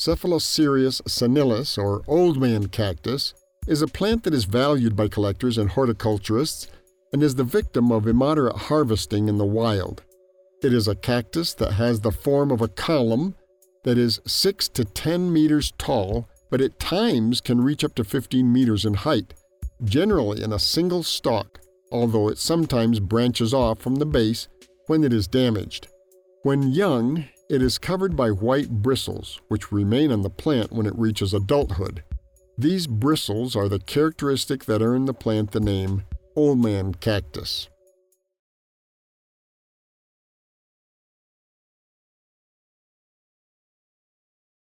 Cephalocereus senilis, or old man cactus, is a plant that is valued by collectors and horticulturists and is the victim of immoderate harvesting in the wild. It is a cactus that has the form of a column that is 6 to 10 meters tall, but at times can reach up to 15 meters in height, generally in a single stalk, although it sometimes branches off from the base when it is damaged. When young, it is covered by white bristles, which remain on the plant when it reaches adulthood. These bristles are the characteristic that earn the plant the name old man cactus.